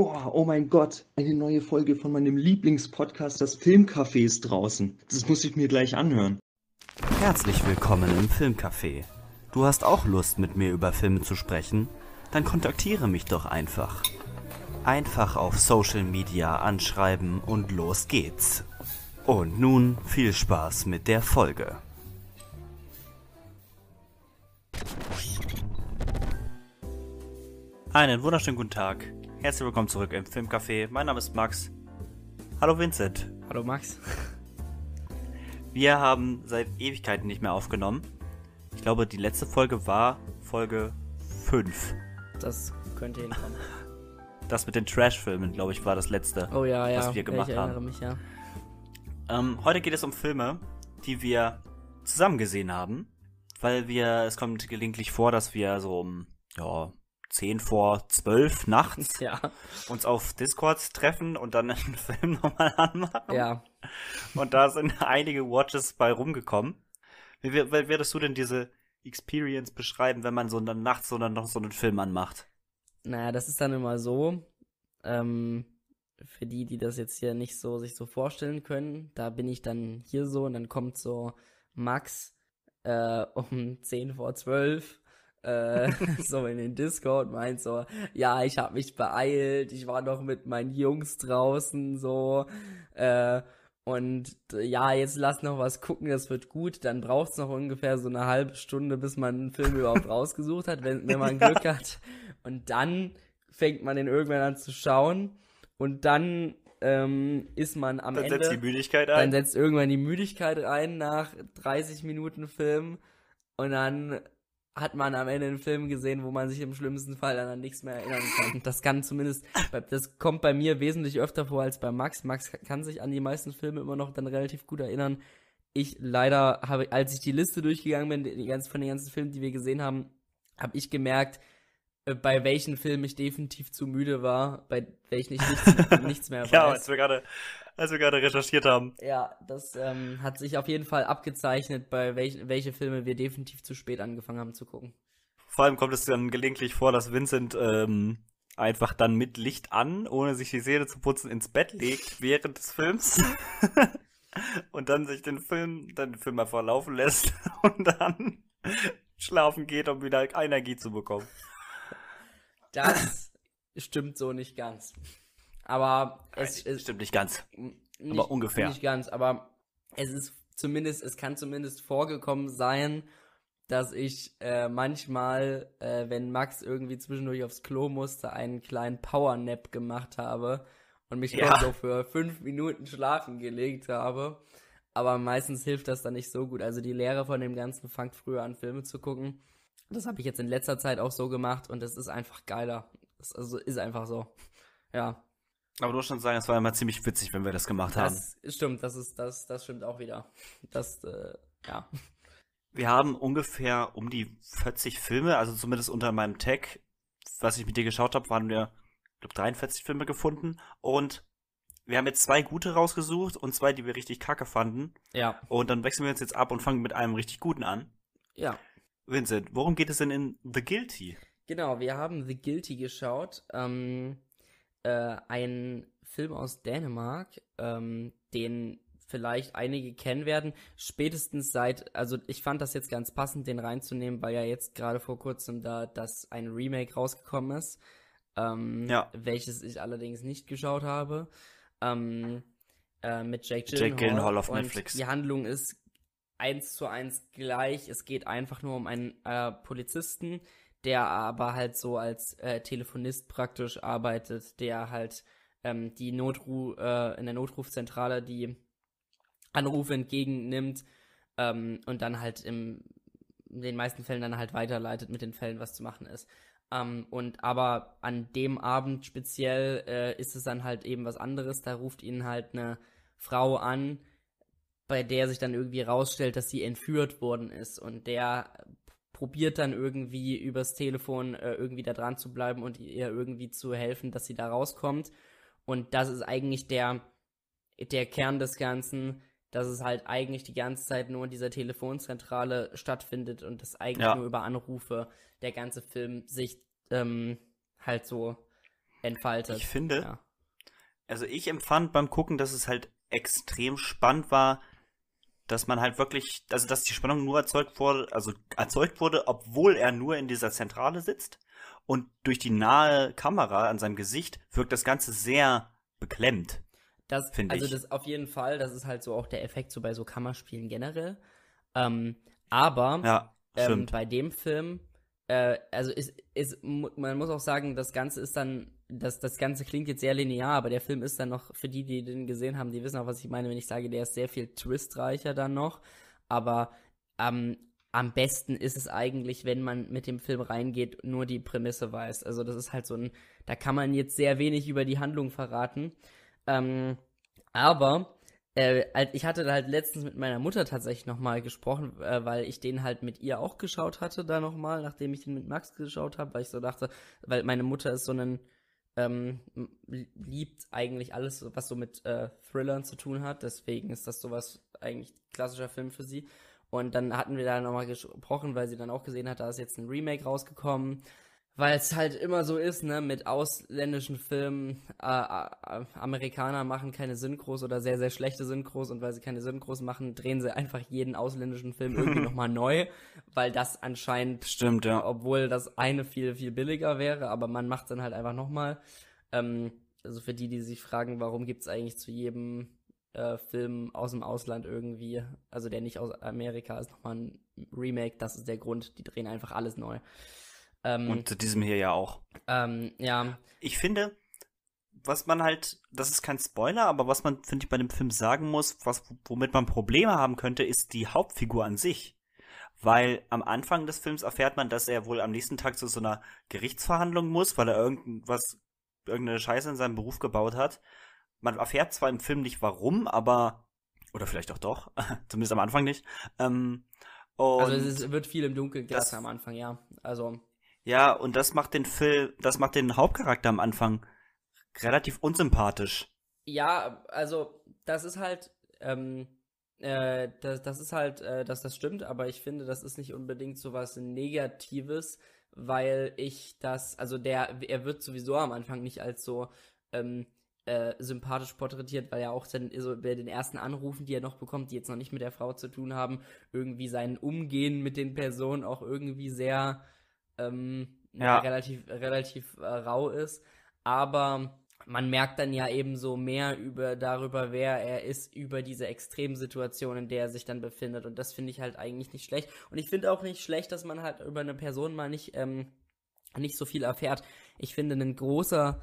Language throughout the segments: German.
Boah, oh mein Gott, eine neue Folge von meinem Lieblingspodcast, das Filmcafé ist draußen. Das muss ich mir gleich anhören. Herzlich willkommen im Filmcafé. Du hast auch Lust, mit mir über Filme zu sprechen? Dann kontaktiere mich doch einfach. Einfach auf Social Media anschreiben und los geht's. Und nun viel Spaß mit der Folge. Einen wunderschönen guten Tag. Herzlich willkommen zurück im Filmcafé. Mein Name ist Max. Hallo Vincent. Hallo Max. Wir haben seit Ewigkeiten nicht mehr aufgenommen. Ich glaube, die letzte Folge war Folge 5. Das könnte hinkommen. Das mit den Trash-Filmen, glaube ich, war das letzte, Oh ja, ja. was wir gemacht ich erinnere haben. mich, ja. Ähm, heute geht es um Filme, die wir zusammen gesehen haben, weil wir, es kommt gelegentlich vor, dass wir so um, ja, 10 vor 12 nachts Ja, uns auf Discord treffen und dann einen Film nochmal anmachen. ja. Und da sind einige Watches bei rumgekommen. Wie, wie wie würdest du denn diese Experience beschreiben, wenn man so dann nachts so dann noch so einen Film anmacht? Naja, das ist dann immer so, ähm, für die, die das jetzt hier nicht so sich so vorstellen können, da bin ich dann hier so und dann kommt so Max äh, um 10 vor 12 äh, so in den Discord meint so, ja, ich habe mich beeilt, ich war noch mit meinen Jungs draußen so äh, und ja, jetzt lass noch was gucken, das wird gut. Dann braucht's noch ungefähr so eine halbe Stunde, bis man einen Film überhaupt rausgesucht hat, wenn, wenn man Glück hat. Und dann fängt man den irgendwann an zu schauen und dann ähm, ist man am Dann Ende. setzt die Müdigkeit Dann ein. setzt irgendwann die Müdigkeit rein nach 30 Minuten Film und dann hat man am Ende einen Film gesehen, wo man sich im schlimmsten Fall an nichts mehr erinnern kann. Das kann zumindest, das kommt bei mir wesentlich öfter vor als bei Max. Max kann sich an die meisten Filme immer noch dann relativ gut erinnern. Ich leider habe, als ich die Liste durchgegangen bin, die ganzen, von den ganzen Filmen, die wir gesehen haben, habe ich gemerkt, äh, bei welchen Filmen ich definitiv zu müde war, bei welchen ich nichts, nichts mehr weiß. Ja, als wir gerade, als wir gerade recherchiert haben. Ja, das ähm, hat sich auf jeden Fall abgezeichnet, bei welch, welche Filme wir definitiv zu spät angefangen haben zu gucken. Vor allem kommt es dann gelegentlich vor, dass Vincent ähm, einfach dann mit Licht an, ohne sich die Zähne zu putzen, ins Bett legt während des Films. und dann sich den Film, dann den Film einfach laufen lässt und dann schlafen geht, um wieder Energie zu bekommen. Das stimmt so nicht ganz. Aber es Es ist stimmt nicht ganz. nicht, aber ungefähr. Nicht ganz, aber es ist zumindest, es kann zumindest vorgekommen sein, dass ich äh, manchmal, äh, wenn Max irgendwie zwischendurch aufs Klo musste, einen kleinen Powernap gemacht habe und mich Ja. so für fünf Minuten schlafen gelegt habe. Aber meistens hilft das dann nicht so gut. Also die Lehre von dem Ganzen fangt früher an, Filme zu gucken. Das habe ich jetzt in letzter Zeit auch so gemacht und es ist einfach geiler. Das also ist einfach so. Ja. Aber du musst schon sagen, es war immer ziemlich witzig, wenn wir das gemacht haben. Das stimmt, das ist, das, das stimmt auch wieder. Das, äh, ja. Wir haben ungefähr um die 40 Filme, also zumindest unter meinem Tag, was ich mit dir geschaut habe, waren wir, ich glaube, 43 Filme gefunden. Und wir haben jetzt zwei gute rausgesucht und zwei, die wir richtig kacke fanden. Ja. Und dann wechseln wir uns jetzt ab und fangen mit einem richtig guten an. Ja. Vincent, worum geht es denn in The Guilty? Genau, wir haben The Guilty geschaut. Ähm, äh, ein Film aus Dänemark, ähm, den vielleicht einige kennen werden. Spätestens seit, also ich fand das jetzt ganz passend, den reinzunehmen, weil ja jetzt gerade vor kurzem da das ein Remake rausgekommen ist. Ähm, Ja. Welches ich allerdings nicht geschaut habe. Ähm, äh, mit Jake Jake Gyllenhaal. Gyllenhaal auf und Netflix. Die Handlung ist eins zu eins gleich. Es geht einfach nur um einen äh, Polizisten, der aber halt so als äh, Telefonist praktisch arbeitet, der halt ähm, die Notru äh, in der Notrufzentrale die Anrufe entgegennimmt ähm, und dann halt im, in den meisten Fällen dann halt weiterleitet mit den Fällen, was zu machen ist. Ähm, und aber an dem Abend speziell äh, ist es dann halt eben was anderes. Da ruft ihn halt eine Frau an, bei der sich dann irgendwie rausstellt, dass sie entführt worden ist und der probiert dann irgendwie übers Telefon äh, irgendwie da dran zu bleiben und ihr irgendwie zu helfen, dass sie da rauskommt. Und das ist eigentlich der, der Kern des Ganzen, dass es halt eigentlich die ganze Zeit nur in dieser Telefonzentrale stattfindet und das eigentlich Ja. nur über Anrufe der ganze Film sich ähm, halt so entfaltet. Ich finde, Ja. also ich empfand beim Gucken, dass es halt extrem spannend war, dass man halt wirklich, also dass die Spannung nur erzeugt wurde, also erzeugt wurde, obwohl er nur in dieser Zentrale sitzt. Und durch die nahe Kamera an seinem Gesicht wirkt das Ganze sehr beklemmt. Das, Find also ich. das auf jeden Fall, das ist halt so auch der Effekt so bei so Kammerspielen generell. Ähm, aber Ja, ähm, bei dem Film, äh, also ist, ist, man muss auch sagen, das Ganze ist dann, das, das Ganze klingt jetzt sehr linear, aber der Film ist dann noch, für die, die den gesehen haben, die wissen auch, was ich meine, wenn ich sage, der ist sehr viel twistreicher dann noch. Aber ähm, am besten ist es eigentlich, wenn man mit dem Film reingeht, nur die Prämisse weiß. Also das ist halt so ein, da kann man jetzt sehr wenig über die Handlung verraten. Ähm, aber äh, halt- ich hatte halt letztens mit meiner Mutter tatsächlich nochmal gesprochen, äh, weil ich den halt mit ihr auch geschaut hatte da nochmal, nachdem ich den mit Max geschaut habe, weil ich so dachte, weil meine Mutter ist so ein ähm, liebt eigentlich alles, was so mit äh, Thrillern zu tun hat. Deswegen ist das sowas eigentlich klassischer Film für sie. Und dann hatten wir da nochmal gesprochen, weil sie dann auch gesehen hat, da ist jetzt ein Remake rausgekommen. Weil es halt immer so ist, ne, mit ausländischen Filmen, äh, äh, Amerikaner machen keine Synchros oder sehr, sehr schlechte Synchros und weil sie keine Synchros machen, drehen sie einfach jeden ausländischen Film irgendwie nochmal neu, weil das anscheinend Stimmt, ja. obwohl das eine viel, viel billiger wäre, aber man macht es dann halt einfach nochmal. Ähm, also für die, die sich fragen, warum gibt es eigentlich zu jedem äh, Film aus dem Ausland irgendwie, also der nicht aus Amerika ist, nochmal ein Remake, das ist der Grund, die drehen einfach alles neu. Ähm, Und zu diesem hier ja auch. ähm, ja, Ich finde, was man halt, das ist kein Spoiler, aber was man, finde ich, bei dem Film sagen muss, was, womit man Probleme haben könnte, ist die Hauptfigur an sich. Weil am Anfang des Films erfährt man, dass er wohl am nächsten Tag zu so einer Gerichtsverhandlung muss, weil er irgendwas, irgendeine Scheiße in seinem Beruf gebaut hat. Man erfährt zwar im Film nicht warum, aber, oder vielleicht auch doch, zumindest am Anfang nicht. Ähm, also es wird viel im Dunkeln das- gelassen am Anfang, ja. Also, ja, und das macht den Film, das macht den Hauptcharakter am Anfang relativ unsympathisch. Ja, also das ist halt, ähm, äh, das, das ist halt, äh, dass das stimmt, aber ich finde, das ist nicht unbedingt so was Negatives, weil ich das, also der, er wird sowieso am Anfang nicht als so ähm, äh, sympathisch porträtiert, weil er auch dann so bei den ersten Anrufen, die er noch bekommt, die jetzt noch nicht mit der Frau zu tun haben, irgendwie sein Umgehen mit den Personen auch irgendwie sehr ähm, Ja. relativ, relativ äh, rau ist. Aber man merkt dann ja eben so mehr über darüber, wer er ist, über diese Extremsituation, in der er sich dann befindet. Und das finde ich halt eigentlich nicht schlecht. Und ich finde auch nicht schlecht, dass man halt über eine Person mal nicht, ähm, nicht so viel erfährt. Ich finde, ein großer,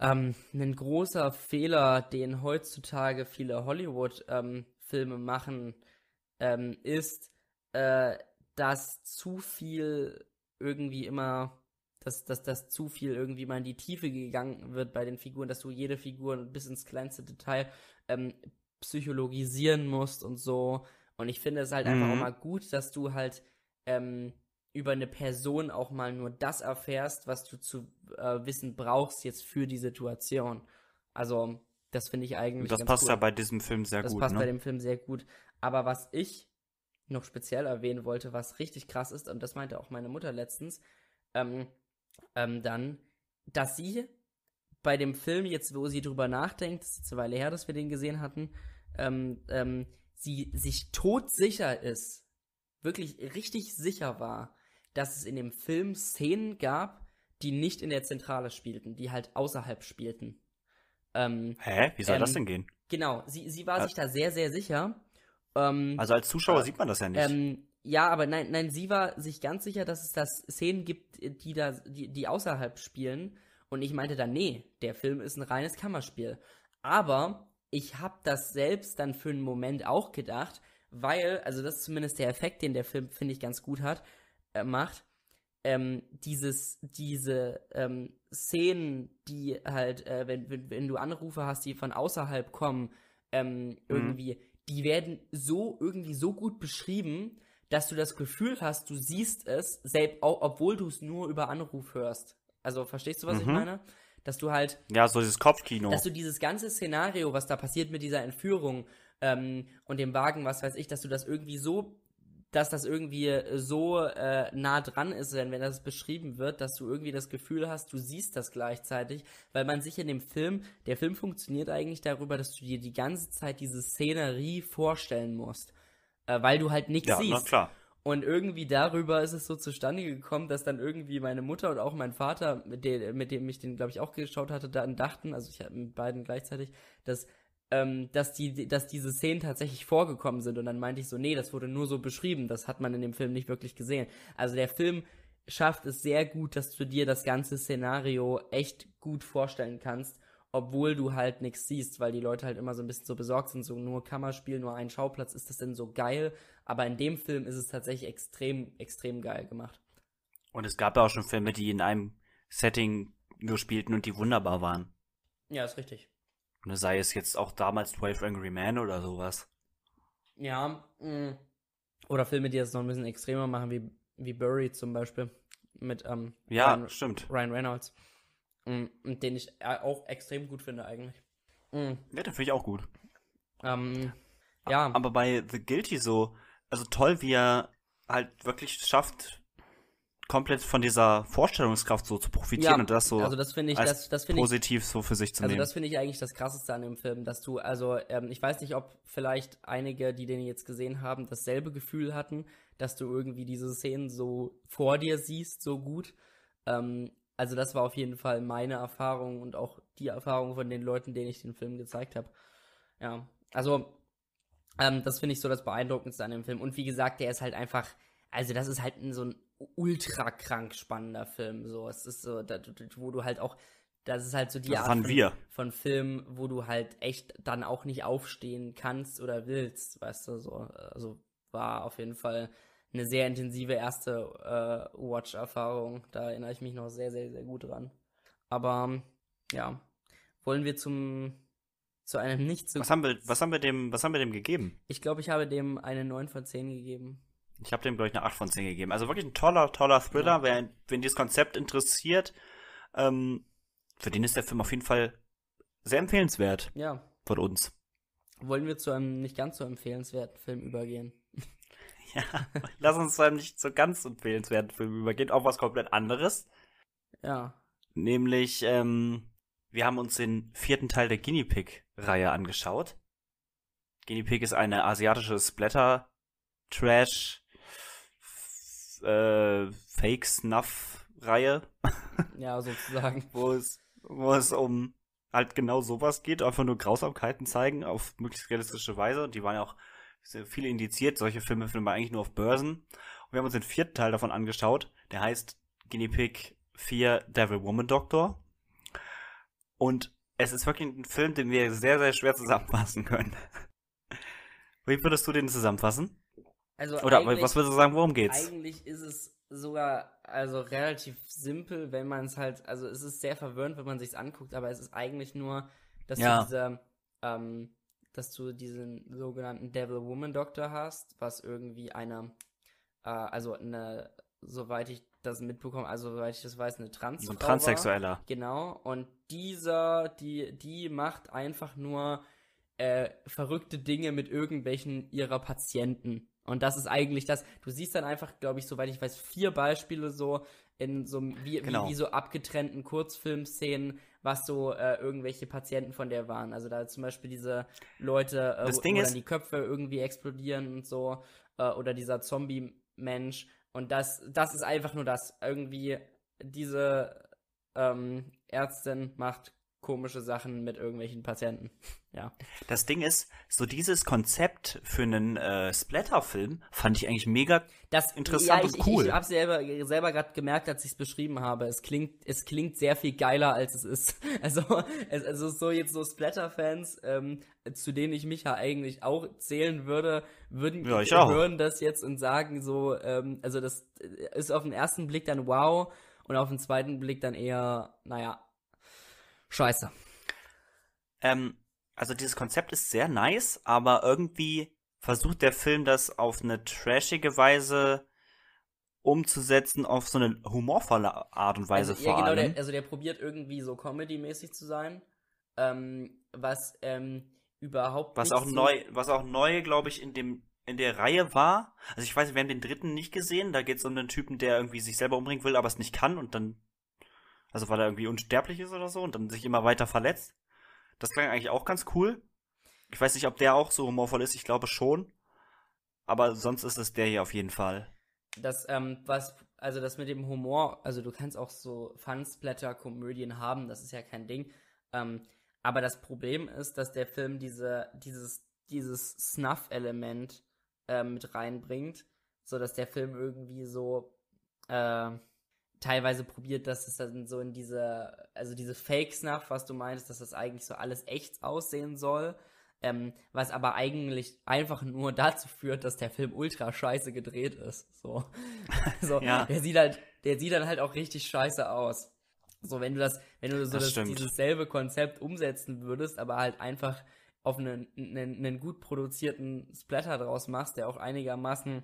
ähm, ein großer Fehler, den heutzutage viele Hollywood-Filme machen, ähm, ist, äh, dass zu viel irgendwie immer, dass, dass, dass zu viel irgendwie mal in die Tiefe gegangen wird bei den Figuren, dass du jede Figur bis ins kleinste Detail ähm, psychologisieren musst und so. Und ich finde es halt einfach Mhm. auch mal gut, dass du halt ähm, über eine Person auch mal nur das erfährst, was du zu äh, wissen brauchst jetzt für die Situation. Also, das finde ich eigentlich Und das passt cool. ja bei diesem Film sehr Das gut. passt ne? bei dem Film sehr gut. Aber was ich noch speziell erwähnen wollte, was richtig krass ist, und das meinte auch meine Mutter letztens, ähm, ähm, dann, dass sie bei dem Film jetzt, wo sie drüber nachdenkt, das ist eine Weile her, dass wir den gesehen hatten, ähm, ähm, sie sich todsicher ist, wirklich richtig sicher war, dass es in dem Film Szenen gab, die nicht in der Zentrale spielten, die halt außerhalb spielten. Ähm, Hä? Wie soll Ähm, das denn gehen? Genau, sie, sie war Äh, sich da sehr, sehr sicher. Ähm, Also als Zuschauer äh, sieht man das ja nicht. ähm, ja, aber nein, nein, sie war sich ganz sicher, dass es da Szenen gibt, die da, die, die außerhalb spielen. Und ich meinte dann, nee, der Film ist ein reines Kammerspiel. Aber ich habe das selbst dann für einen Moment auch gedacht, weil, also das ist zumindest der Effekt, den der Film, finde ich, ganz gut hat, äh, macht. Ähm, dieses, diese ähm, Szenen, die halt, äh, wenn, wenn, wenn du Anrufe hast, die von außerhalb kommen, ähm, irgendwie, die werden so irgendwie so gut beschrieben, dass du das Gefühl hast, du siehst es, selbst, obwohl du es nur über Anruf hörst. Also verstehst du, was ich Mhm. meine? Dass du halt ja, so dieses Kopfkino. dass du dieses ganze Szenario, was da passiert mit dieser Entführung ähm, und dem Wagen, was weiß ich, dass du das irgendwie so dass das irgendwie äh, so äh, nah dran ist, wenn, wenn das beschrieben wird, dass du irgendwie das Gefühl hast, du siehst das gleichzeitig, weil man sich in dem Film, der Film funktioniert eigentlich darüber, dass du dir die ganze Zeit diese Szenerie vorstellen musst, äh, weil du halt nichts Ja, siehst. na klar. Und irgendwie darüber ist es so zustande gekommen, dass dann irgendwie meine Mutter und auch mein Vater, mit, dem, mit dem ich den, glaube ich, auch geschaut hatte, dann dachten, also ich hatte mit beiden gleichzeitig, dass, ähm, dass, die, dass diese Szenen tatsächlich vorgekommen sind. Und dann meinte ich so, nee, das wurde nur so beschrieben, das hat man in dem Film nicht wirklich gesehen. Also der Film schafft es sehr gut, dass du dir das ganze Szenario echt gut vorstellen kannst, obwohl du halt nichts siehst, weil die Leute halt immer so ein bisschen so besorgt sind, so nur Kammerspiel, nur ein Schauplatz, ist das denn so geil? Aber in dem Film ist es tatsächlich extrem, extrem geil gemacht. Und es gab ja auch schon Filme, die in einem Setting nur spielten und die wunderbar waren. Ja, ist richtig. Und sei es jetzt auch damals 12 Angry Men oder sowas. Ja, mh. oder Filme, die das noch ein bisschen extremer machen, wie, wie Burry zum Beispiel. Mit ähm, Ja, Ryan, stimmt. Ryan Reynolds. Mm, Und den ich äh, auch extrem gut finde eigentlich. Mm, Ja, den finde ich auch gut. Ähm, ja, Aber bei The Guilty so, also toll, wie er halt wirklich schafft, komplett von dieser Vorstellungskraft so zu profitieren ja, und das so also das ich, als das, das finde ich, positiv so für sich zu also nehmen. das finde ich eigentlich das krasseste an dem Film, dass du, also ähm, ich weiß nicht, ob vielleicht einige, die den jetzt gesehen haben, dasselbe Gefühl hatten, dass du irgendwie diese Szenen so vor dir siehst, so gut. Ähm, also das war auf jeden Fall meine Erfahrung und auch die Erfahrung von den Leuten, denen ich den Film gezeigt habe. Ja, also ähm, das finde ich so das Beeindruckendste an dem Film. Und wie gesagt, der ist halt einfach, also das ist halt ein, so ein ultra krank spannender Film. So, es ist so, da, wo du halt auch, das ist halt so die Das Art von, von Film, wo du halt echt dann auch nicht aufstehen kannst oder willst, weißt du, so. Also war auf jeden Fall eine sehr intensive erste äh, Watch-Erfahrung. Da erinnere ich mich noch sehr, sehr, sehr gut dran. Aber ja, wollen wir zum zu einem nicht so. Was haben wir, was haben wir dem, was haben wir dem gegeben? Ich glaube, ich habe dem eine 9 von 10 gegeben. Ich habe dem, glaube ich, eine 8 von 10 gegeben. Also wirklich ein toller, toller Thriller. Ja. Wer, wenn dieses Konzept interessiert, ähm, für den ist der Film auf jeden Fall sehr empfehlenswert Ja. von uns. Wollen wir zu einem nicht ganz so empfehlenswerten Film übergehen? Ja, lass uns zu einem nicht so ganz empfehlenswerten Film übergehen, auch was komplett anderes. Ja. Nämlich, ähm, wir haben uns den vierten Teil der Guinea Pig-Reihe angeschaut. Guinea Pig ist eine asiatische Splatter-Trash äh, Fake-Snuff-Reihe, Ja, sozusagen. wo es, wo es um halt genau sowas geht, einfach nur Grausamkeiten zeigen auf möglichst realistische Weise. Und die waren ja auch sehr viele indiziert. Solche Filme findet man eigentlich nur auf Börsen. Und wir haben uns den vierten Teil davon angeschaut. Der heißt Guinea Pig 4 Devil Woman Doctor. Und es ist wirklich ein Film, den wir sehr, sehr schwer zusammenfassen können. Wie würdest du den zusammenfassen? Also Oder was würdest du sagen, worum geht's? Eigentlich ist es sogar also relativ simpel, wenn man es halt, also es ist sehr verwirrend, wenn man sich's anguckt, aber es ist eigentlich nur, dass Ja. du diese, ähm, dass du diesen sogenannten Devil Woman Doktor hast, was irgendwie eine, äh, also eine, soweit ich das mitbekomme, also soweit ich das weiß, eine Trans So ein Transsexueller. Genau, und dieser, die, die macht einfach nur äh, verrückte Dinge mit irgendwelchen ihrer Patienten. Und das ist eigentlich das, du siehst dann einfach, glaube ich, soweit ich weiß, vier Beispiele so in so wie, Genau. wie, wie so abgetrennten Kurzfilmszenen, was so äh, irgendwelche Patienten von der waren. Also da zum Beispiel diese Leute, äh, Das wo, Ding wo ist- dann die Köpfe irgendwie explodieren und so, äh, oder dieser Zombie-Mensch. Und das, das ist einfach nur das. Irgendwie diese ähm, Ärztin macht komische Sachen mit irgendwelchen Patienten. Ja. Das Ding ist, so dieses Konzept für einen äh, Splatter-Film fand ich eigentlich mega Das Interessant ja, und ich, cool. Ich, ich habe selber selber gerade gemerkt, als ich es beschrieben habe. Es klingt es klingt sehr viel geiler als es ist. Also es, also so jetzt so Splatter-Fans, ähm, zu denen ich mich ja eigentlich auch zählen würde, würden Ja, ich auch. hören das jetzt und sagen so, ähm, also das ist auf den ersten Blick dann wow und auf den zweiten Blick dann eher, naja, scheiße. Ähm, also dieses Konzept ist sehr nice, aber irgendwie versucht der Film das auf eine trashige Weise umzusetzen, auf so eine humorvolle Art und Weise also, vor ja, genau, allem. der, also der probiert irgendwie so Comedy-mäßig zu sein, ähm, was ähm, überhaupt was nicht auch so neu, was auch neu, glaube ich, in dem in der Reihe war. Also ich weiß, wir haben den dritten nicht gesehen. Da geht es um einen Typen, der irgendwie sich selber umbringen will, aber es nicht kann und dann, also weil er irgendwie unsterblich ist oder so und dann sich immer weiter verletzt. Das klang eigentlich auch ganz cool. Ich weiß nicht, ob der auch so humorvoll ist. Ich glaube schon. Aber sonst ist es der hier auf jeden Fall. Das, ähm, was, also das mit dem Humor, also du kannst auch so Fun-Splatter-Komödien haben, das ist ja kein Ding. Ähm, aber das Problem ist, dass der Film diese, dieses, dieses Snuff-Element äh, mit reinbringt, so dass der Film irgendwie so äh, teilweise probiert, dass es dann so in diese, also diese Fake-Snuff, was du meinst, dass das eigentlich so alles echt aussehen soll. Ähm, was aber eigentlich einfach nur dazu führt, dass der Film ultra scheiße gedreht ist. So. so ja. der sieht halt, der sieht dann halt auch richtig scheiße aus. So, wenn du das, wenn du so das, das dieses selbe Konzept umsetzen würdest, aber halt einfach auf einen, einen, einen gut produzierten Splatter draus machst, der auch einigermaßen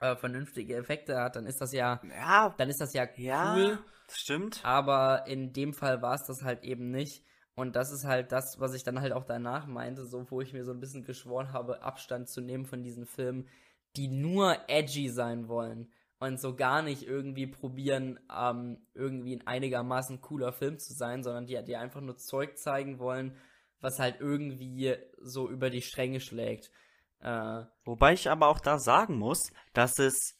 äh, vernünftige Effekte hat, dann ist das ja, ja dann ist das ja cool. Ja, stimmt. Aber in dem Fall war es das halt eben nicht. Und das ist halt das, was ich dann halt auch danach meinte, so wo ich mir so ein bisschen geschworen habe, Abstand zu nehmen von diesen Filmen, die nur edgy sein wollen und so gar nicht irgendwie probieren, ähm, irgendwie ein einigermaßen cooler Film zu sein, sondern die, die einfach nur Zeug zeigen wollen, was halt irgendwie so über die Stränge schlägt. Äh, Wobei ich aber auch da sagen muss, dass es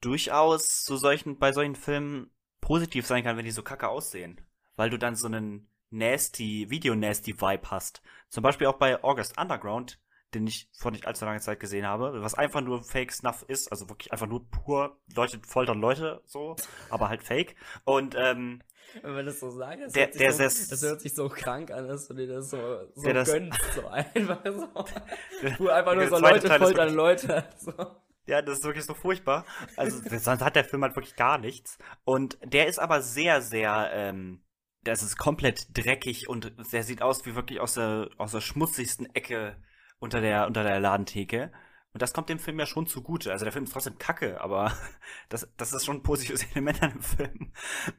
durchaus zu solchen, bei solchen Filmen positiv sein kann, wenn die so kacke aussehen. Weil du dann so einen nasty, Video-nasty-Vibe hast. Zum Beispiel auch bei August Underground, den ich vor nicht allzu langer Zeit gesehen habe, was einfach nur Fake Snuff ist, also wirklich einfach nur pur Leute foltern Leute so, aber halt Fake. Und ähm, wenn man das so sagt, das, der, hört, der sich so, das hört sich so krank an, dass du dir das so, so das, gönnst, so einfach so. Du einfach nur so Leute foltern Leute. So. Ja, das ist wirklich so furchtbar. Also sonst hat der Film halt wirklich gar nichts. Und der ist aber sehr, sehr, ähm, das ist komplett dreckig und der sieht aus wie wirklich aus der, aus der schmutzigsten Ecke unter der, unter der Ladentheke. Und das kommt dem Film ja schon zugute. Also der Film ist trotzdem kacke, aber das, das ist schon ein positives Element an dem Film.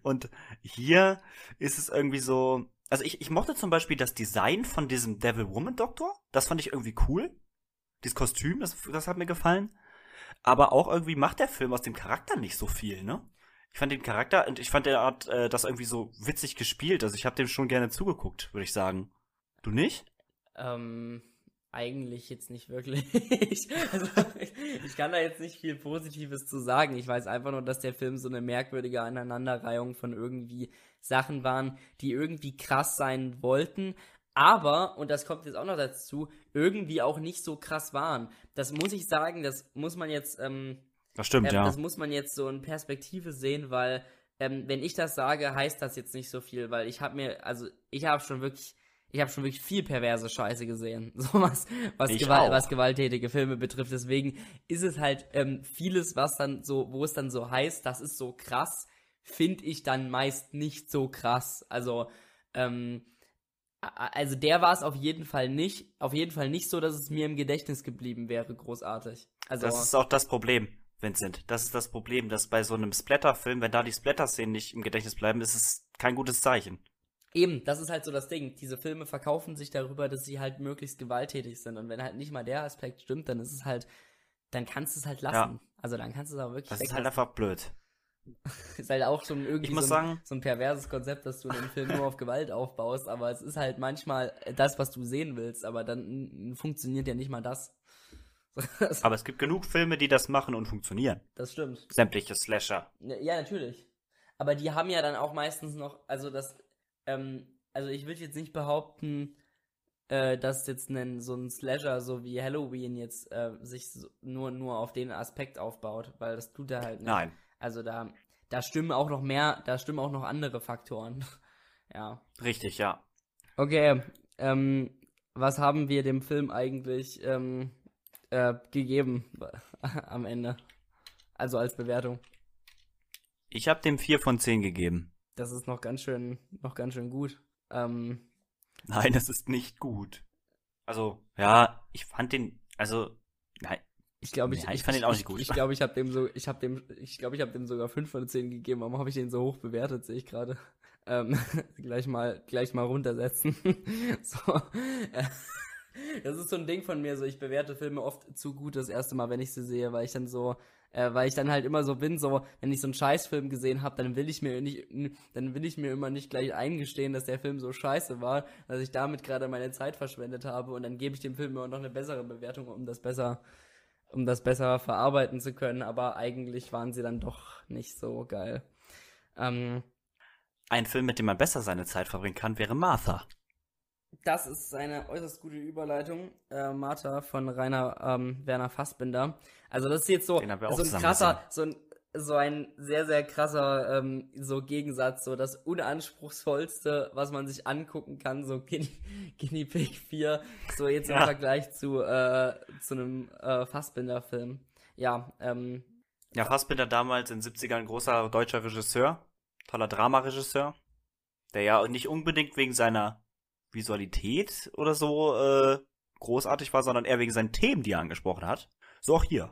Und hier ist es irgendwie so. Also ich, ich mochte zum Beispiel das Design von diesem Devil Woman Doktor. Das fand ich irgendwie cool. Dieses Kostüm, das, das hat mir gefallen. Aber auch irgendwie macht der Film aus dem Charakter nicht so viel, ne? Ich fand den Charakter und ich fand der Art äh, das irgendwie so witzig gespielt. Also ich habe dem schon gerne zugeguckt, würde ich sagen. Du nicht? Ähm, eigentlich jetzt nicht wirklich. also, ich, ich, kann da jetzt nicht viel Positives zu sagen. Ich weiß einfach nur, dass der Film so eine merkwürdige Aneinanderreihung von irgendwie Sachen waren, die irgendwie krass sein wollten, aber, und das kommt jetzt auch noch dazu, irgendwie auch nicht so krass waren. Das muss ich sagen, das muss man jetzt, ähm, das stimmt, äh, ja. Das muss man jetzt so in Perspektive sehen, weil, ähm, wenn ich das sage, heißt das jetzt nicht so viel, weil ich habe mir, also ich habe schon wirklich ich habe schon wirklich viel perverse Scheiße gesehen, so was, was, Gewalt, was gewalttätige Filme betrifft. Deswegen ist es halt ähm, vieles, was dann so, wo es dann so heißt, das ist so krass, finde ich dann meist nicht so krass. Also, ähm, also der war es auf jeden Fall nicht, auf jeden Fall nicht so, dass es mir im Gedächtnis geblieben wäre, großartig. Also, das ist auch das Problem. Vincent, das ist das Problem, dass bei so einem Splatter-Film, wenn da die Splatter-Szenen nicht im Gedächtnis bleiben, ist es kein gutes Zeichen. Eben, das ist halt so das Ding. Diese Filme verkaufen sich darüber, dass sie halt möglichst gewalttätig sind. Und wenn halt nicht mal der Aspekt stimmt, dann ist es halt, dann kannst du es halt lassen. Ja. Also dann kannst du es aber wirklich Das ist halt einfach blöd. ist halt auch schon irgendwie so ein, sagen, so, ein, perverses Konzept, dass du einen Film nur auf Gewalt aufbaust, aber es ist halt manchmal das, was du sehen willst, aber dann funktioniert ja nicht mal das. aber es gibt genug Filme, die das machen und funktionieren. Das stimmt. Sämtliche Slasher. Ja, natürlich. Aber die haben ja dann auch meistens noch, also das ähm, also ich würde jetzt nicht behaupten, äh, dass jetzt ein, so ein Slasher so wie Halloween jetzt äh, sich so nur, nur auf den Aspekt aufbaut, weil das tut er halt nicht. Nein. Also da, da stimmen auch noch mehr, da stimmen auch noch andere Faktoren. ja. Richtig, ja. Okay, ähm, was haben wir dem Film eigentlich ähm, äh, gegeben am Ende? Also als Bewertung. Ich habe dem 4 von 10 gegeben. Das ist noch ganz schön, noch ganz schön gut. Ähm, nein, das ist nicht gut. Also, ja, ich fand den, also, nein. Ich glaube, ich, ja, ich, fand den auch nicht gut. Ich glaube, ich habe dem so, ich habe dem, ich glaube, ich habe dem sogar 5 von 10 gegeben. Warum habe ich den so hoch bewertet, sehe ich gerade. Ähm, gleich mal, gleich mal runtersetzen. so. Äh, Das ist so ein Ding von mir, so ich bewerte Filme oft zu gut das erste Mal, wenn ich sie sehe, weil ich dann so, äh, weil ich dann halt immer so bin, so, wenn ich so einen Scheißfilm gesehen habe, dann will ich mir nicht, dann will ich mir immer nicht gleich eingestehen, dass der Film so scheiße war, dass ich damit gerade meine Zeit verschwendet habe und dann gebe ich dem Film immer noch eine bessere Bewertung, um das besser, um das besser verarbeiten zu können, aber eigentlich waren sie dann doch nicht so geil. Ähm, Ein Film, mit dem man besser seine Zeit verbringen kann, wäre Martha. Das ist eine äußerst gute Überleitung. Äh, Martha von Rainer ähm, Werner Fassbinder. Also das ist jetzt so, so ein krasser, so ein, so ein sehr, sehr krasser ähm, so Gegensatz, so das unanspruchsvollste, was man sich angucken kann, so Guinea, Guinea Pig 4, so jetzt im Ja. Vergleich zu, äh, zu einem äh, Fassbinder-Film. Ja, ähm, Ja, Fassbinder damals in den 70ern ein großer deutscher Regisseur, toller Dramaregisseur, der ja nicht unbedingt wegen seiner Visualität oder so äh, großartig war, sondern eher wegen seinen Themen, die er angesprochen hat. So auch hier,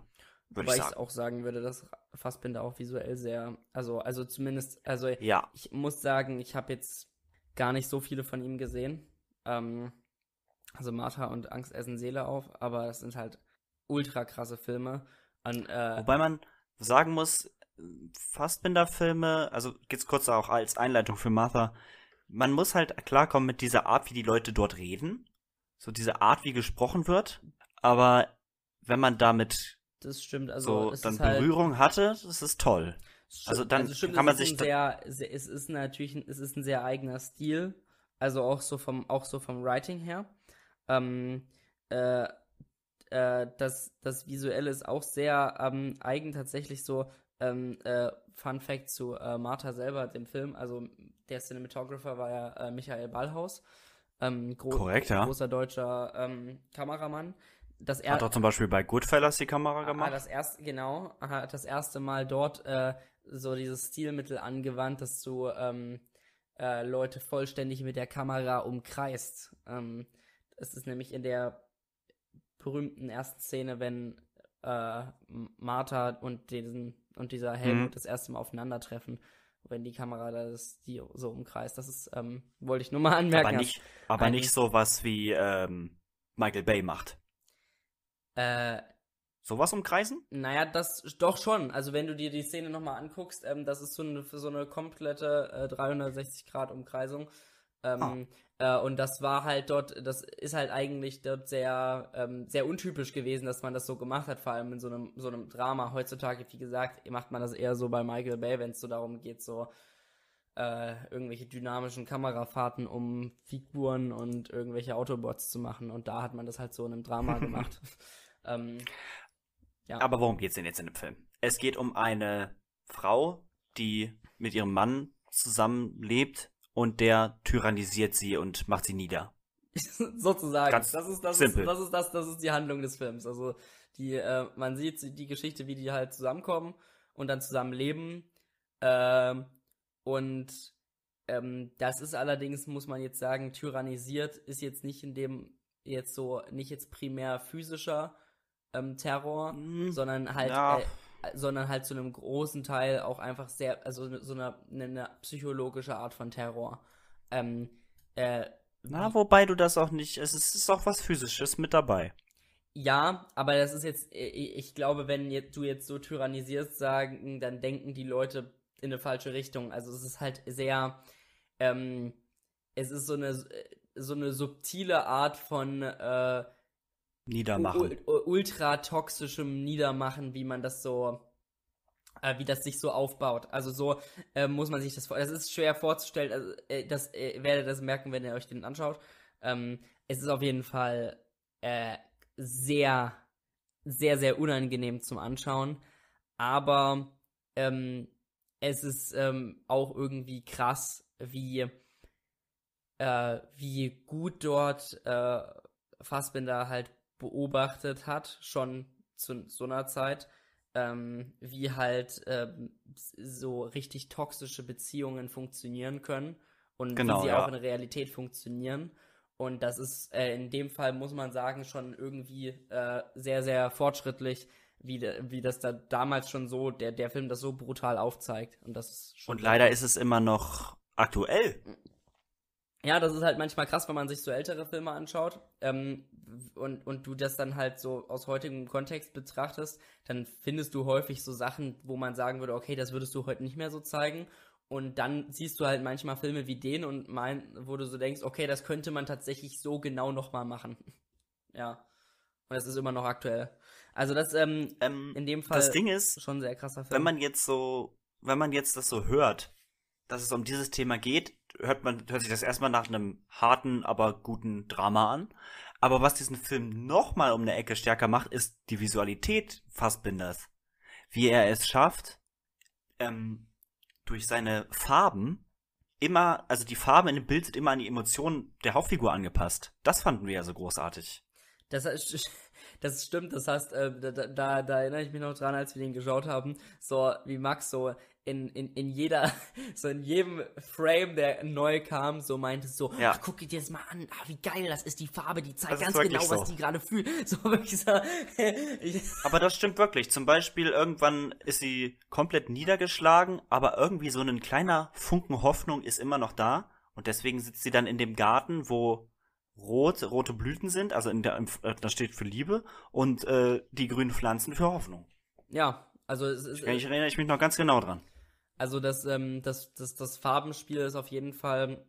wobei ich ich sagen. auch sagen würde, dass Fassbinder auch visuell sehr, also, also zumindest, also Ja, Ich muss sagen, ich habe jetzt gar nicht so viele von ihm gesehen. Ähm, also Martha und Angst essen Seele auf, aber das sind halt ultra krasse Filme. Und, äh, wobei man sagen muss, Fassbinder-Filme, also geht's kurz auch als Einleitung für Martha, man muss halt klarkommen mit dieser Art, wie die Leute dort reden, so diese Art, wie gesprochen wird, aber wenn man damit das stimmt. Also so dann halt, Berührung hatte, das ist toll. Sti- Also dann stimmt, kann man sich sehr, sehr, es ist natürlich, ein- es ist ein sehr eigener Stil, also auch so vom, auch so vom Writing her. Ähm, äh, äh, das, das Visuelle ist auch sehr ähm, eigen tatsächlich so. Ähm, äh, Fun Fact zu äh, Martha selber, dem Film. Also der Cinematographer war ja äh, Michael Ballhaus, ähm, gro Korrekt, ja. großer deutscher ähm, Kameramann. Das Hat er auch zum Beispiel bei Goodfellas die Kamera Ah, gemacht. das erste, genau, hat das erste Mal dort äh, so dieses Stilmittel angewandt, dass du ähm, äh, Leute vollständig mit der Kamera umkreist. Ähm, es ist nämlich in der berühmten ersten Szene, wenn äh, Martha und diesen und dieser Helmut Mhm. das erste Mal aufeinandertreffen, wenn die Kamera das die so umkreist. Das ist, ähm, wollte ich nur mal anmerken. aber nicht, aber ein- nicht sowas wie ähm, Michael Bay macht. Äh, Sowas umkreisen? Naja, das doch schon. Also wenn du dir die Szene nochmal anguckst, ähm, das ist so eine, so eine komplette äh, 360-Grad-Umkreisung. Ähm, äh, und das war halt dort, das ist halt eigentlich dort sehr, ähm, sehr untypisch gewesen, dass man das so gemacht hat, vor allem in so einem, so einem Drama. Heutzutage, wie gesagt, macht man das eher so bei Michael Bay, wenn es so darum geht, so äh, irgendwelche dynamischen Kamerafahrten, um Figuren und irgendwelche Autobots zu machen. Und da hat man das halt so in einem Drama gemacht. Ähm, ja. Aber worum geht's denn jetzt in dem Film? Es geht um eine Frau, die mit ihrem Mann zusammenlebt und der tyrannisiert sie und macht sie nieder. sozusagen. Ganz das ist das simpel. ist das ist das das ist die Handlung des Films. Also die äh, man sieht die Geschichte, wie die halt zusammenkommen und dann zusammen leben. Ähm, und ähm, das ist allerdings muss man jetzt sagen, tyrannisiert ist jetzt nicht in dem jetzt so nicht jetzt primär physischer ähm, Terror, Hm, sondern halt ja. äh, sondern halt zu einem großen Teil auch einfach sehr also so eine, eine psychologische Art von Terror. Ähm, äh, Na, wobei du das auch nicht, es ist, ist auch was Physisches mit dabei. Ja, aber das ist jetzt, äh, ich glaube, wenn jetzt, du jetzt so tyrannisierst, sagen, dann denken die Leute in eine falsche Richtung. Also es ist halt sehr, ähm, es ist so eine, so eine subtile Art von äh, Niedermachen. ultra toxischem Niedermachen, wie man das so, äh, wie das sich so aufbaut. Also so äh, muss man sich das vor. Das ist schwer vorzustellen. Also äh, das äh, werdet das merken, wenn ihr euch den anschaut. Ähm, es ist auf jeden Fall äh, sehr, sehr, sehr unangenehm zum Anschauen. Aber ähm, es ist ähm, auch irgendwie krass, wie äh, wie gut dort äh, Fassbinder halt beobachtet hat, schon zu so einer Zeit, ähm, wie halt ähm, so richtig toxische Beziehungen funktionieren können und Genau, wie sie ja. auch in Realität funktionieren. Und das ist äh, in dem Fall, muss man sagen, schon irgendwie äh, sehr, sehr fortschrittlich, wie, de, wie das da damals schon so, der, der Film das so brutal aufzeigt. Und das Und leider ist es immer noch aktuell. Ja, das ist halt manchmal krass, wenn man sich so ältere Filme anschaut ähm, und, und du das dann halt so aus heutigem Kontext betrachtest, dann findest du häufig so Sachen, wo man sagen würde, okay, das würdest du heute nicht mehr so zeigen. Und dann siehst du halt manchmal Filme wie den und mein, wo du so denkst, okay, das könnte man tatsächlich so genau nochmal machen. ja. Und es ist immer noch aktuell. Also das ähm, Ähm, in dem Fall das Ding ist, schon ein sehr krasser Film. wenn man jetzt so, wenn man jetzt das so hört, dass es um dieses Thema geht, hört man, hört sich das erstmal nach einem harten, aber guten Drama an. Aber was diesen Film nochmal um eine Ecke stärker macht, ist die Visualität Fassbinders. Wie er es schafft, ähm, durch seine Farben immer, also die Farben in dem Bild sind immer an die Emotionen der Hauptfigur angepasst. Das fanden wir ja so großartig. Das, das stimmt, das heißt, äh, da- da, da erinnere ich mich noch dran, als wir den geschaut haben, so wie Max so in, in, in jeder, so in jedem Frame, der neu kam, so meinte so, Ja. ach, guck dir das mal an, ah, wie geil, das ist die Farbe, die Das zeigt ist ganz genau, was so. die gerade fühlt. So wirklich so, ich, Aber das stimmt wirklich. Zum Beispiel irgendwann ist sie komplett niedergeschlagen, aber irgendwie so ein kleiner Funken Hoffnung ist immer noch da. Und deswegen sitzt sie dann in dem Garten, wo rot, rote Blüten sind, also in der, äh, das steht für Liebe, und äh, die grünen Pflanzen für Hoffnung. ja, also es ist, Ich erinnere ich mich noch ganz genau dran. Also das, ähm, das, das, das Farbenspiel ist auf jeden Fall,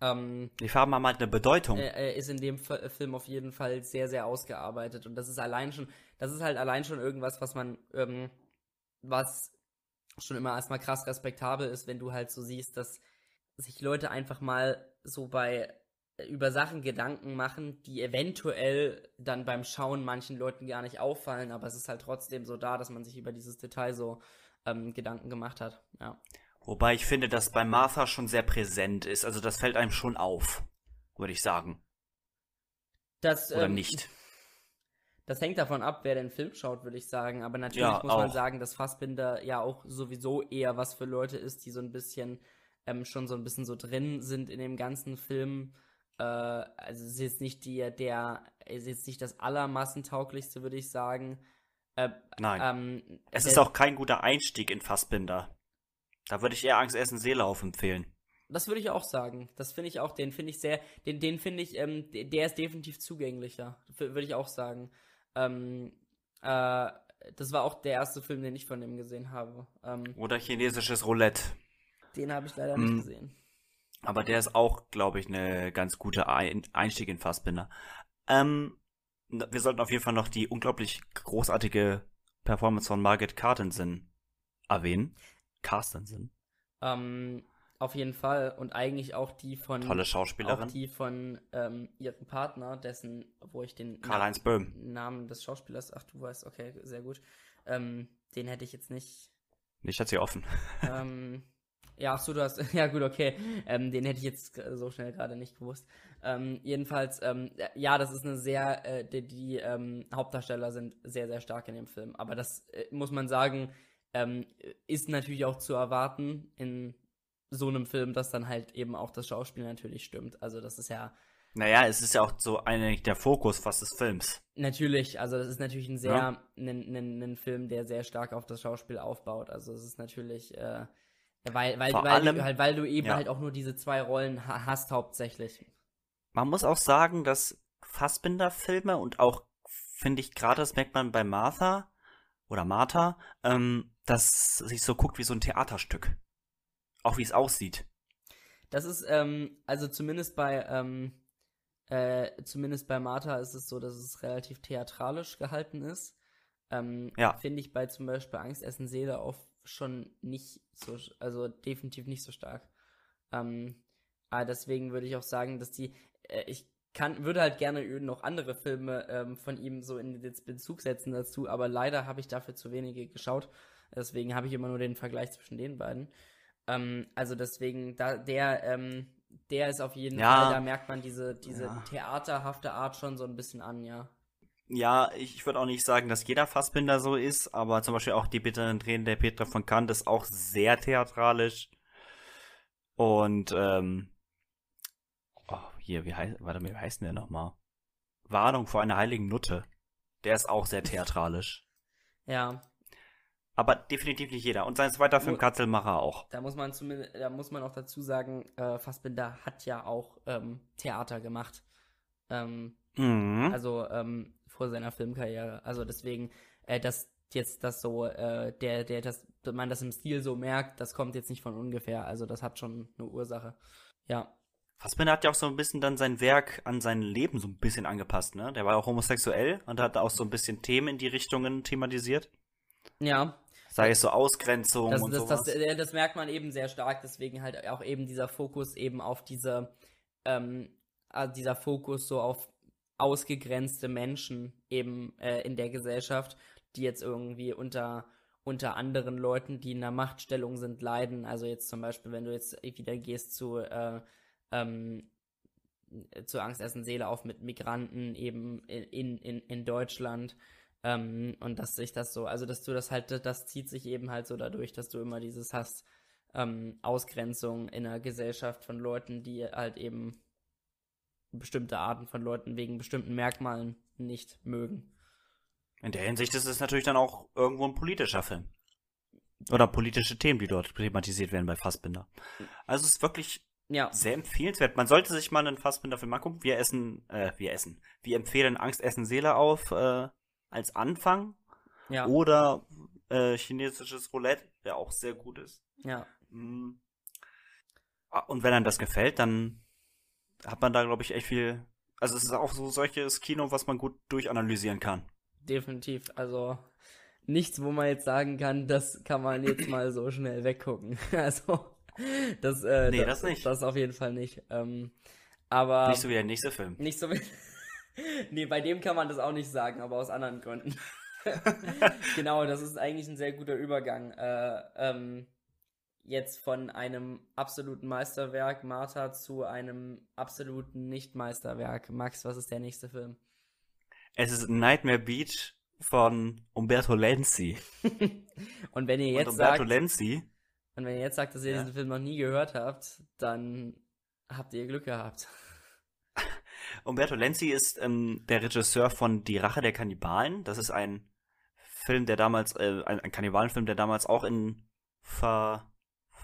ähm, Die Farben haben halt eine Bedeutung. äh, äh, ist in dem F Film auf jeden Fall sehr, sehr ausgearbeitet. Und das ist allein schon, das ist halt allein schon irgendwas, was man, ähm, was schon immer erstmal krass respektabel ist, wenn du halt so siehst, dass sich Leute einfach mal so bei äh, über Sachen Gedanken machen, die eventuell dann beim Schauen manchen Leuten gar nicht auffallen, aber es ist halt trotzdem so da, dass man sich über dieses Detail so ähm, Gedanken gemacht hat. Ja. Wobei ich finde, dass bei Martha schon sehr präsent ist. Also das fällt einem schon auf, würde ich sagen. Das, Oder ähm, nicht. Das hängt davon ab, wer den Film schaut, würde ich sagen. Aber natürlich Ja, muss man auch. sagen, dass Fassbinder ja auch sowieso eher was für Leute ist, die so ein bisschen ähm, schon so ein bisschen so drin sind in dem ganzen Film. Äh, also es ist jetzt nicht die, der, es ist jetzt nicht das allermassentauglichste, würde ich sagen. Äh, Nein. ähm, es ist auch kein guter Einstieg in Fassbinder. Da würde ich eher Angst essen Seelauf empfehlen. Das würde ich auch sagen. Das finde ich auch, den finde ich sehr, den, den finde ich, ähm, de- der ist definitiv zugänglicher. Würde ich auch sagen. Ähm, äh, das war auch der erste Film, den ich von dem gesehen habe. Ähm, Oder chinesisches Roulette. den habe ich leider Mm. nicht gesehen. Aber der ist auch, glaube ich, eine ganz gute Ein Einstieg in Fassbinder. Ähm, wir sollten auf jeden Fall noch die unglaublich großartige Performance von Margaret Carstensen erwähnen. Carstensen. Ähm, auf jeden Fall. Und eigentlich auch die von, Tolle auch Schauspielerin. die von ähm, ihrem Partner, dessen, wo ich den Karl-Heinz Böhm. Namen des Schauspielers, ach du weißt, okay, sehr gut. Ähm, den hätte ich jetzt nicht Ich hatte sie offen. ähm, ja, ach so, du hast, ja gut, okay, ähm, den hätte ich jetzt so schnell gerade nicht gewusst. Ähm, jedenfalls, ähm, ja, das ist eine sehr, äh, die, die ähm, Hauptdarsteller sind sehr, sehr stark in dem Film. Aber das äh, muss man sagen, ähm, ist natürlich auch zu erwarten in so einem Film, dass dann halt eben auch das Schauspiel natürlich stimmt. Also das ist ja Naja, es ist ja auch so eigentlich der Fokus fast des Films. Natürlich, also das ist natürlich ein sehr, Ja. ein, ein, ein Film, der sehr stark auf das Schauspiel aufbaut. Also es ist natürlich, äh, weil, weil, Vor weil, allem- du, halt, weil du eben ja. halt auch nur diese zwei Rollen ha hast hauptsächlich. Man muss auch sagen, dass Fassbinder-Filme und auch, finde ich, gerade das merkt man bei Martha oder Martha, ähm, dass sich so guckt wie so ein Theaterstück. Auch wie es aussieht. Das ist, ähm, also zumindest bei, ähm, äh, zumindest bei Martha ist es so, dass es relativ theatralisch gehalten ist. Ähm, Ja. Finde ich bei zum Beispiel Angst, Essen, Seele auch schon nicht so, also definitiv nicht so stark. Ähm, aber deswegen würde ich auch sagen, dass die, äh, ich kann, würde halt gerne noch andere Filme ähm, von ihm so in den Bezug setzen dazu, aber leider habe ich dafür zu wenige geschaut. Deswegen habe ich immer nur den Vergleich zwischen den beiden. Ähm, also deswegen, da, der, ähm, der ist auf jeden Ja. Fall, da merkt man diese, diese Ja. theaterhafte Art schon so ein bisschen an, ja. Ja, ich würde auch nicht sagen, dass jeder Fassbinder so ist, aber zum Beispiel auch die bitteren Tränen der Petra von Kant ist auch sehr theatralisch. Und, ähm, oh, hier, wie heißt, warte mal, wie heißt denn der nochmal? Warnung vor einer heiligen Nutte. Der ist auch sehr theatralisch. Ja, aber definitiv nicht jeder. Und sein zweiter Film Katzelmacher auch. Da muss man zumindest, da muss man auch dazu sagen, äh, Fassbinder hat ja auch ähm, Theater gemacht. Ähm, Mhm. also ähm, vor seiner Filmkarriere. Also deswegen, äh, dass jetzt das so, äh, der, der, das, man das im Stil so merkt, das kommt jetzt nicht von ungefähr. Also das hat schon eine Ursache. Ja. Fassbinder hat ja auch so ein bisschen dann sein Werk an sein Leben so ein bisschen angepasst, ne? Der war auch homosexuell und hat auch so ein bisschen Themen in die Richtungen thematisiert. Ja, Sei es so Ausgrenzung das, und das, sowas. das, äh, das merkt man eben sehr stark, deswegen halt auch eben dieser Fokus eben auf diese, ähm, äh, dieser Fokus so auf ausgegrenzte Menschen eben äh, in der Gesellschaft, die jetzt irgendwie unter unter anderen Leuten, die in einer Machtstellung sind, leiden. Also jetzt zum Beispiel, wenn du jetzt wieder gehst zu äh, ähm, zu Angst essen Seele auf mit Migranten eben in, in, in Deutschland. Ähm, und dass sich das so, also dass du das halt, das zieht sich eben halt so dadurch, dass du immer dieses hast, ähm, Ausgrenzung in einer Gesellschaft von Leuten, die halt eben bestimmte Arten von Leuten wegen bestimmten Merkmalen nicht mögen. In der Hinsicht ist es natürlich dann auch irgendwo ein politischer Film. Oder politische Themen, die dort thematisiert werden bei Fassbinder. Also es ist wirklich Ja, sehr empfehlenswert. Man sollte sich mal einen Fassbinder-Film angucken. Wir essen, äh, wir essen. Wir empfehlen Angst essen Seele auf äh, als Anfang. ja, Oder äh, chinesisches Roulette, der auch sehr gut ist. ja. Mm. Ah, Und wenn einem das gefällt, dann hat man da, glaube ich, echt viel. Also es ist auch so solches Kino, was man gut durchanalysieren kann. definitiv. Also nichts, wo man jetzt sagen kann, das kann man jetzt mal so schnell weggucken. Also das, äh, Nee, das nicht. Das auf jeden Fall nicht. Ähm, aber Nicht so wie der nächste Film. nicht so. nee, bei dem kann man das auch nicht sagen, aber aus anderen Gründen. genau, das ist eigentlich ein sehr guter Übergang. Äh, ähm, jetzt von einem absoluten Meisterwerk Martha zu einem absoluten Nicht-Meisterwerk. Max, was ist der nächste Film? Es ist Nightmare Beach von Umberto Lenzi. Und wenn ihr Und jetzt Umberto sagt, Lenzi, und wenn ihr jetzt sagt, dass ihr Ja. diesen Film noch nie gehört habt, dann habt ihr Glück gehabt. Umberto Lenzi ist ähm, der Regisseur von Die Rache der Kannibalen. Das ist ein Film, der damals, äh, ein, ein Kannibalenfilm, der damals auch in Ver,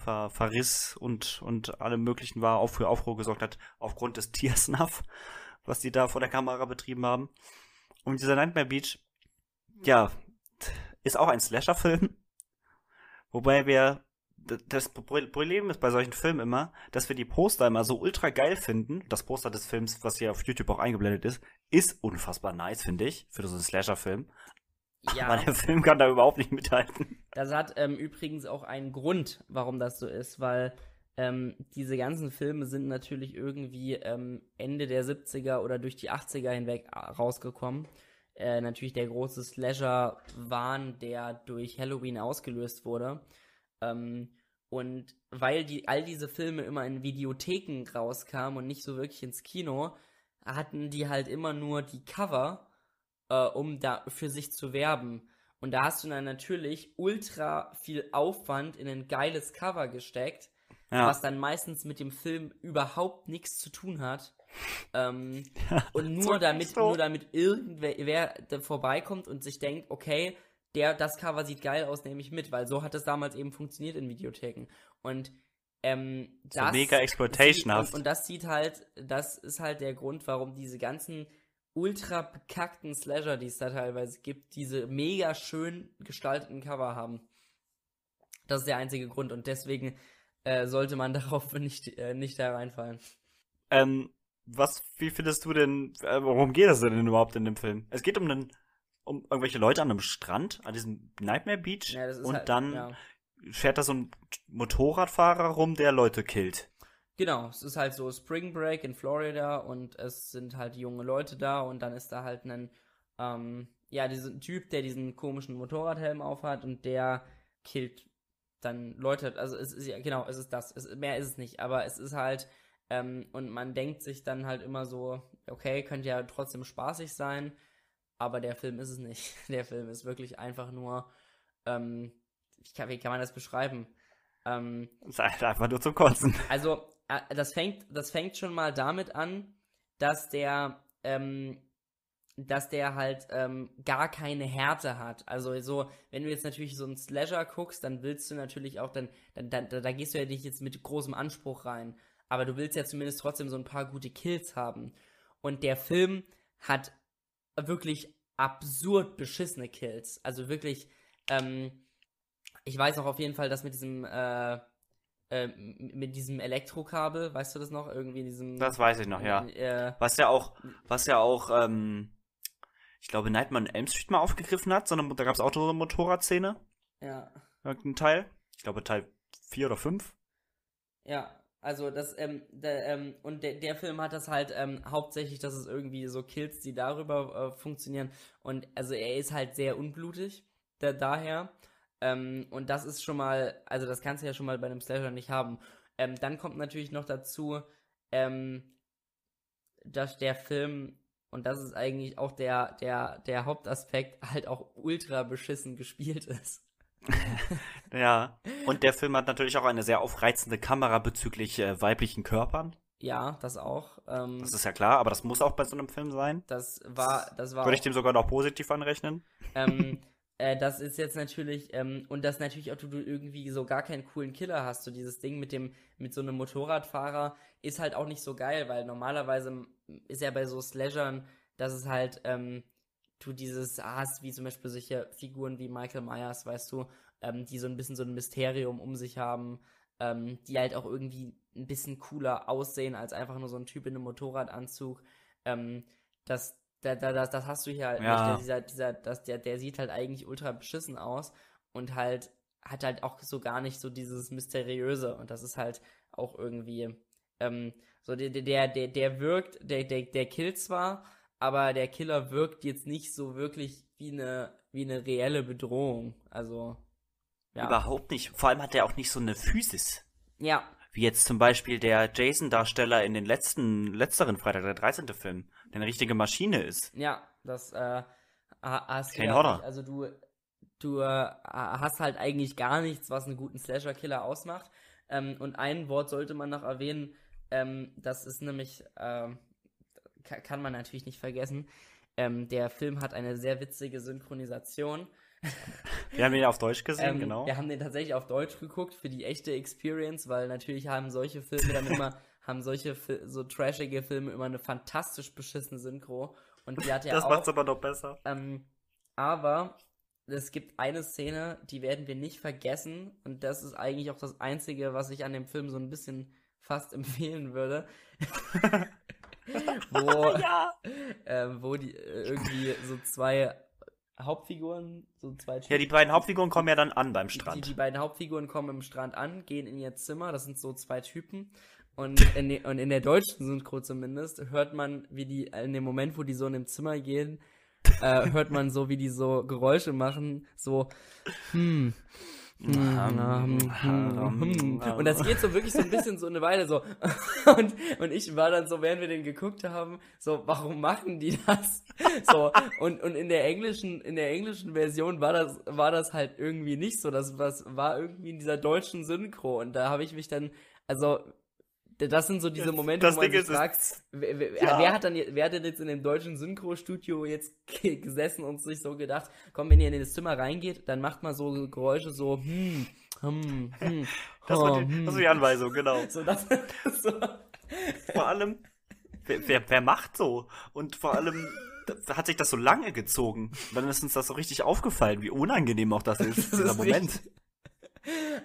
Ver, Verriss und, und allem möglichen war, auch für Aufruhr gesorgt hat, aufgrund des Tiersnuff, was die da vor der Kamera betrieben haben. Und dieser Nightmare Beach, ja, ist auch ein Slasher-Film. Wobei wir, das Pro- Problem ist bei solchen Filmen immer, dass wir die Poster immer so ultra geil finden. Das Poster des Films, was hier auf YouTube auch eingeblendet ist, ist unfassbar nice, finde ich, für so einen Slasher-Film. Ja. Aber der Film kann da überhaupt nicht mithalten. Das hat ähm, übrigens auch einen Grund, warum das so ist, weil ähm, diese ganzen Filme sind natürlich irgendwie ähm, Ende der 70er oder durch die 80er hinweg äh, rausgekommen. Äh, natürlich der große Slasher-Wahn, der durch Halloween ausgelöst wurde. Ähm, und weil die, all diese Filme immer in Videotheken rauskamen und nicht so wirklich ins Kino, hatten die halt immer nur die Cover, äh, um da für sich zu werben. Und da hast du dann natürlich ultra viel Aufwand in ein geiles Cover gesteckt, Ja, was dann meistens mit dem Film überhaupt nichts zu tun hat. Ähm, und nur damit, so. nur damit irgendwer vorbeikommt und sich denkt, okay, der, das Cover sieht geil aus, nehme ich mit, weil so hat es damals eben funktioniert in Videotheken. Und ähm, So das mega exploitationhaft. sieht- Und, und das sieht halt, das ist halt der Grund, warum diese ganzen ultra bekackten Slasher, die es da teilweise gibt, diese mega schön gestalteten Cover haben. Das ist der einzige Grund und deswegen äh, sollte man darauf nicht, äh, nicht da reinfallen. ähm, was, wie findest du denn, äh, worum geht es denn überhaupt in dem Film? Es geht um einen, um irgendwelche Leute an einem Strand, an diesem Nightmare Beach, Ja, und halt- dann ja. fährt da so ein Motorradfahrer rum, der Leute killt. Genau, es ist halt so Spring Break in Florida und es sind halt junge Leute da und dann ist da halt ein, ähm, ja, diesen Typ, der diesen komischen Motorradhelm aufhat und der killt dann Leute, also es ist ja, genau, es ist das, es, mehr ist es nicht, aber es ist halt, ähm, und man denkt sich dann halt immer so, okay, könnte ja trotzdem spaßig sein, aber der Film ist es nicht. Der Film ist wirklich einfach nur, ähm, ich kann, wie kann man das beschreiben? Ähm, ist halt einfach nur zum Kotzen. also, das fängt, das fängt schon mal damit an, dass der, ähm, dass der halt ähm, gar keine Härte hat. Also so, wenn du jetzt natürlich so einen Slasher guckst, dann willst du natürlich auch, dann, dann, dann da, da gehst du ja nicht jetzt mit großem Anspruch rein. Aber du willst ja zumindest trotzdem so ein paar gute Kills haben. Und der Film hat wirklich absurd beschissene Kills. Also wirklich, ähm, ich weiß auch auf jeden Fall, dass mit diesem, äh, äh, mit diesem Elektrokabel, weißt du das noch? Irgendwie in diesem. Das weiß ich noch, ja. Äh, was ja auch, was ja auch, ähm, ich glaube, Nightmare on Elm Street mal aufgegriffen hat, sondern da gab es auch so eine Motorradszene. Ja. Irgendein Teil. Ich glaube Teil 4 oder 5. Ja, also das, ähm, der, ähm, und der, der Film hat das halt ähm, hauptsächlich, dass es irgendwie so Kills, die darüber äh, funktionieren. Und also er ist halt sehr unblutig, da, daher. Ähm, und das ist schon mal, also das kannst du ja schon mal bei einem Slasher nicht haben. Ähm, dann kommt natürlich noch dazu, ähm, dass der Film und das ist eigentlich auch der, der, der Hauptaspekt, halt auch ultra beschissen gespielt ist. ja, und der Film hat natürlich auch eine sehr aufreizende Kamera bezüglich äh, weiblichen Körpern. Ja, das auch. Ähm, das ist ja klar, aber das muss auch bei so einem Film sein. Das war, das war. Würde ich dem sogar noch positiv anrechnen. Ähm, äh, das ist jetzt natürlich, ähm, und das natürlich auch, du, du irgendwie so gar keinen coolen Killer hast. So dieses Ding mit dem, mit so einem Motorradfahrer ist halt auch nicht so geil, weil normalerweise ist ja bei so Slashern, dass es halt, ähm, du dieses hast, wie zum Beispiel solche Figuren wie Michael Myers, weißt du, ähm, die so ein bisschen so ein Mysterium um sich haben, ähm, die halt auch irgendwie ein bisschen cooler aussehen als einfach nur so ein Typ in einem Motorradanzug. Ähm, das, da, da, das, das hast du hier halt ja. nicht. Dieser, dieser, das, der, der sieht halt eigentlich ultra beschissen aus und halt hat halt auch so gar nicht so dieses Mysteriöse und das ist halt auch irgendwie ähm, so der, der, der, der wirkt, der, der, der killt zwar, aber der Killer wirkt jetzt nicht so wirklich wie eine, wie eine reelle Bedrohung. Also, ja. Überhaupt nicht. Vor allem hat er auch nicht so eine Physis. Ja. Wie jetzt zum Beispiel der Jason-Darsteller in den letzten, letzteren Freitag, der 13. Film, der eine richtige Maschine ist. Ja, das, äh, hast Kein du Horror. Also du, du äh, hast halt eigentlich gar nichts, was einen guten Slasher-Killer ausmacht. Ähm, und ein Wort sollte man noch erwähnen, ähm, das ist nämlich, äh, kann man natürlich nicht vergessen. Ähm, der Film hat eine sehr witzige Synchronisation. Wir haben ihn auf Deutsch gesehen, ähm, genau. Wir haben den tatsächlich auf Deutsch geguckt für die echte Experience, weil natürlich haben solche Filme dann immer, haben solche so trashige Filme immer eine fantastisch beschissene Synchro. Und die hat ja das auch. macht's aber noch besser. Ähm, aber es gibt eine Szene, die werden wir nicht vergessen. Und das ist eigentlich auch das Einzige, was ich an dem Film so ein bisschen fast empfehlen würde. wo, ja. äh, wo die äh, irgendwie so zwei Hauptfiguren, so zwei Typen, Ja, die beiden Hauptfiguren kommen ja dann an beim Strand. Die, die, beiden Hauptfiguren kommen im Strand an, gehen in ihr Zimmer, das sind so zwei Typen. Und in, de, und in der deutschen Synchro zumindest hört man, wie die, in dem Moment, wo die so in dem Zimmer gehen, äh, hört man so, wie die so Geräusche machen, so, hm, hm, hm, und das geht so wirklich so ein bisschen so eine Weile so. Und, und ich war dann so, während wir den geguckt haben, so, warum machen die das? So, und, und in der englischen, in der englischen Version war das, war das halt irgendwie nicht so. Das was war irgendwie in dieser deutschen Synchro. Und da habe ich mich dann, also das sind so diese Momente, das wo man Ding sich fragt, wer, wer, ja. wer, hat dann, wer hat denn jetzt in dem deutschen Synchro-Studio jetzt gesessen und sich so gedacht, komm, wenn ihr in das Zimmer reingeht, dann macht mal so Geräusche so, hm, hm, hm. Das, oh, war, die, hm. das war die Anweisung, genau. So, das, so. Vor allem, wer, wer, wer macht so? Und vor allem, hat sich das so lange gezogen. Dann ist uns das so richtig aufgefallen, wie unangenehm auch das ist, das dieser ist Moment. Richtig.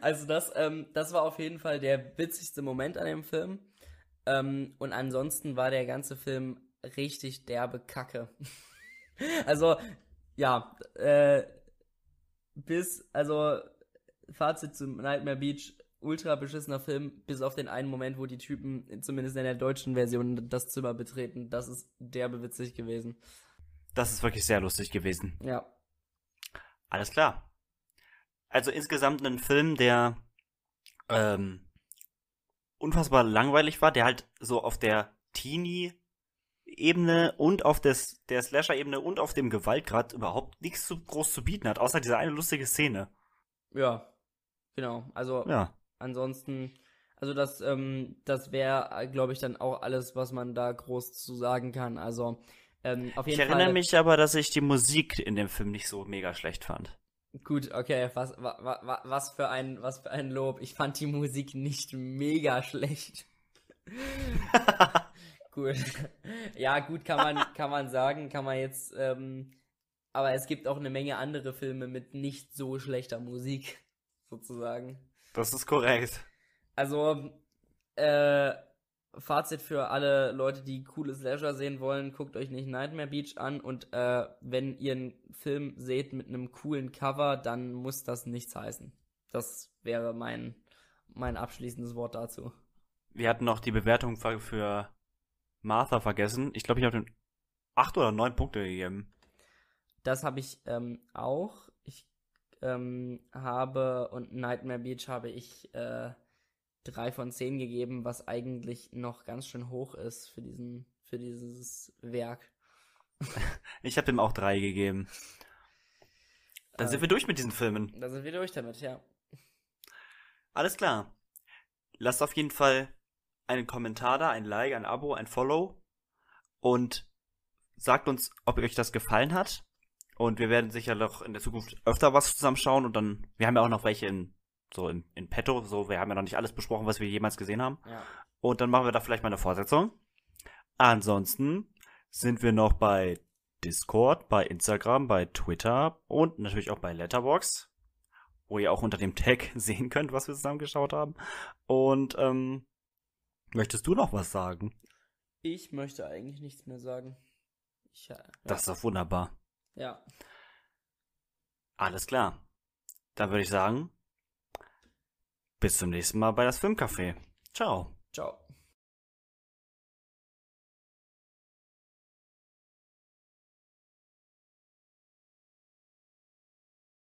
Also das, ähm, das war auf jeden Fall der witzigste Moment an dem Film. Ähm, und ansonsten war der ganze Film richtig derbe Kacke. also, ja, äh, bis, also, Fazit zum Nightmare Beach, ultra beschissener Film, bis auf den einen Moment, wo die Typen, zumindest in der deutschen Version, das Zimmer betreten. Das ist derbe witzig gewesen. Das ist wirklich sehr lustig gewesen. Ja. Alles klar also insgesamt ein Film, der ähm, unfassbar langweilig war, der halt so auf der Teenie-Ebene und auf des, der Slasher-Ebene und auf dem Gewaltgrad überhaupt nichts so groß zu bieten hat, außer diese eine lustige Szene. Ja, genau. Also ja. ansonsten, also das, ähm, das wäre, glaube ich, dann auch alles, was man da groß zu sagen kann. Also Ähm, auf Ich jeden erinnere Fall, mich aber, dass ich die Musik in dem Film nicht so mega schlecht fand. Gut, okay, was, wa, wa, wa- was, für ein, was für ein Lob. Ich fand die Musik nicht mega schlecht. gut. Ja, gut, kann man, kann man sagen, kann man jetzt, ähm, aber es gibt auch eine Menge andere Filme mit nicht so schlechter Musik, sozusagen. Das ist korrekt. Also, äh, Fazit für alle Leute, die cooles Leisure sehen wollen, guckt euch nicht Nightmare Beach an und äh, wenn ihr einen Film seht mit einem coolen Cover, dann muss das nichts heißen. Das wäre mein, mein abschließendes Wort dazu. Wir hatten noch die Bewertung für- für Martha vergessen. Ich glaube, ich habe den acht oder neun Punkte gegeben. Das habe ich ähm, auch. Ich ähm, habe und Nightmare Beach habe ich äh, drei von zehn gegeben, was eigentlich noch ganz schön hoch ist für diesen für dieses Werk. Ich habe dem auch drei gegeben. Dann Äh, sind wir durch mit diesen Filmen. Da sind wir durch damit, ja. Alles klar. Lasst auf jeden Fall einen Kommentar da, ein Like, ein Abo, ein Follow und sagt uns, ob euch das gefallen hat. Und wir werden sicher noch in der Zukunft öfter was zusammenschauen und dann, wir haben ja auch noch welche in, so in, in petto, so, wir haben ja noch nicht alles besprochen, was wir jemals gesehen haben. Ja. Und dann machen wir da vielleicht mal eine Fortsetzung. Ansonsten sind wir noch bei Discord, bei Instagram, bei Twitter und natürlich auch bei Letterbox, wo ihr auch unter dem Tag sehen könnt, was wir zusammen geschaut haben. Und ähm, möchtest du noch was sagen? Ich möchte eigentlich nichts mehr sagen. Ich, äh, ja. Das ist doch wunderbar. ja. Alles klar. Dann würde ich sagen, bis zum nächsten Mal bei das Filmcafé. Ciao. Ciao.